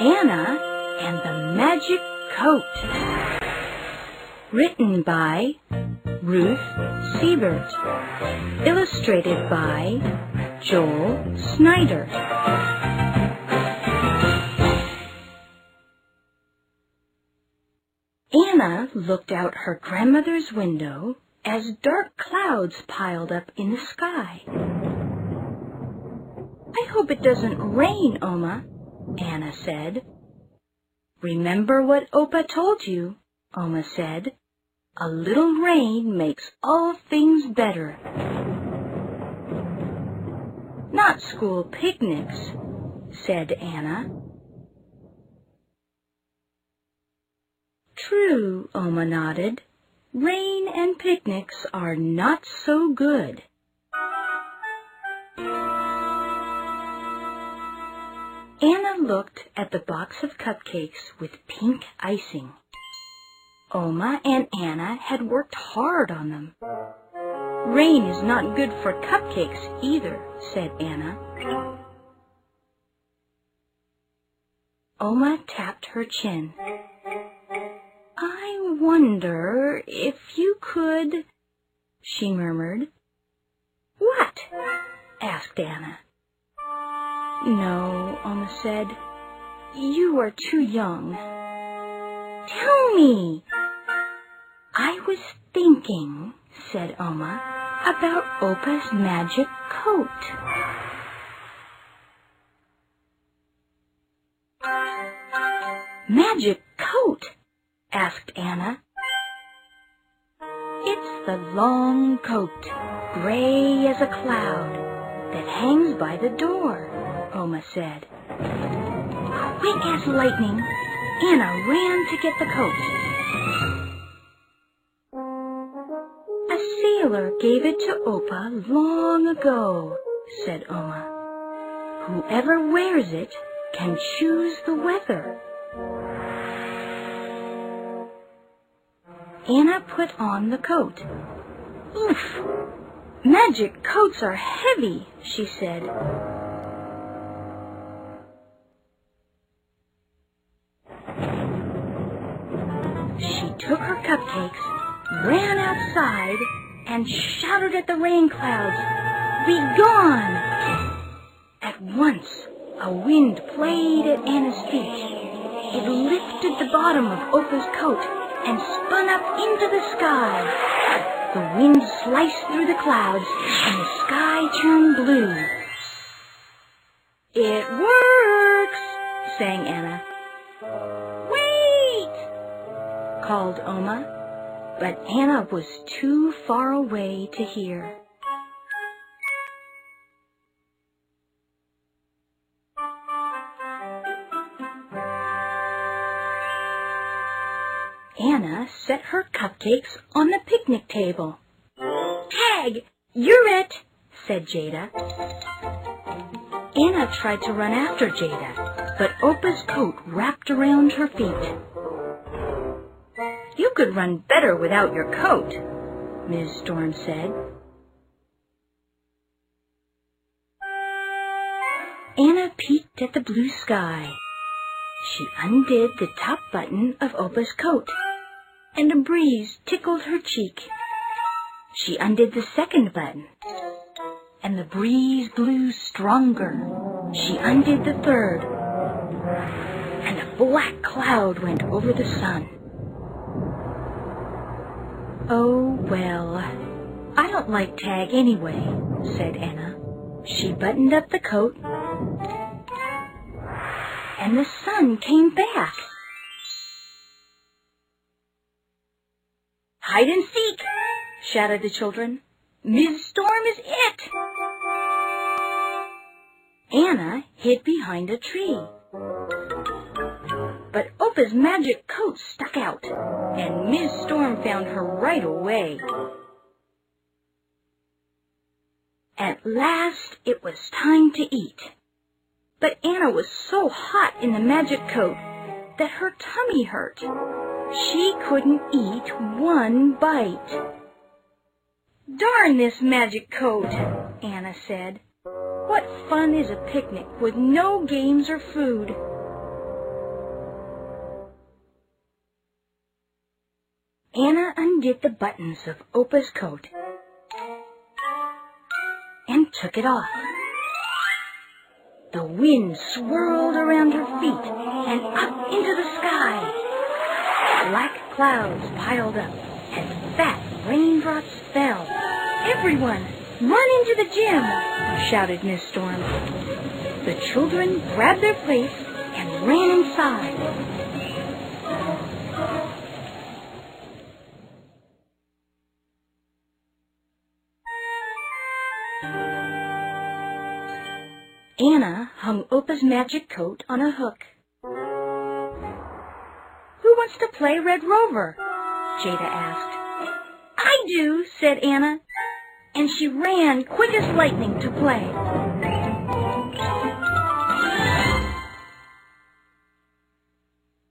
Anna and the Magic Coat. Written by Ruth Siebert. Illustrated by Joel Snyder. Anna looked out her grandmother's window as dark clouds piled up in the sky. I hope it doesn't rain, Oma, Anna said. Remember what Opa told you, Oma said. A little rain makes all things better. Not school picnics, said Anna. True, Oma nodded. Rain and picnics are not so good. Anna looked at the box of cupcakes with pink icing. Oma and Anna had worked hard on them. Rain is not good for cupcakes either, said Anna. Oma tapped her chin. I wonder if you could, she murmured. What? asked Anna. No, Oma said. You are too young. Tell me. I was thinking, said Oma, about Opa's magic coat. Magic coat? asked Anna. It's the long coat, gray as a cloud, that hangs by the door, Oma said. Quick as lightning, Anna ran to get the coat. A sailor gave it to Opa long ago, said Oma. Whoever wears it can choose the weather. Anna put on the coat. Oof! Magic coats are heavy, she said. Took her cupcakes, ran outside, and shouted at the rain clouds, Be gone! At once, a wind played at Anna's feet. It lifted the bottom of Opa's coat and spun up into the sky. The wind sliced through the clouds, and the sky turned blue. It works, sang Anna. Called Oma, but Anna was too far away to hear. Anna set her cupcakes on the picnic table. Tag, you're it, said Jada. Anna tried to run after Jada, but Opa's coat wrapped around her feet. You could run better without your coat, Ms. Storm said. Anna peeked at the blue sky. She undid the top button of Opa's coat, and a breeze tickled her cheek. She undid the second button, and the breeze blew stronger. She undid the third, and a black cloud went over the sun. Oh, well, I don't like tag anyway, said Anna. She buttoned up the coat and the sun came back. Hide and seek, shouted the children. Ms. Storm is it. Anna hid behind a tree. Opa's magic coat stuck out, and Ms. Storm found her right away. At last it was time to eat. But Anna was so hot in the magic coat that her tummy hurt. She couldn't eat one bite. Darn this magic coat, Anna said. What fun is a picnic with no games or food? Anna undid the buttons of Opa's coat and took it off. The wind swirled around her feet and up into the sky. Black clouds piled up and fat raindrops fell. Everyone, run into the gym, shouted Miss Storm. The children grabbed their plates and ran inside. Anna hung Opa's magic coat on a hook. Who wants to play Red Rover? Jada asked. I do, said Anna, and she ran quick as lightning to play.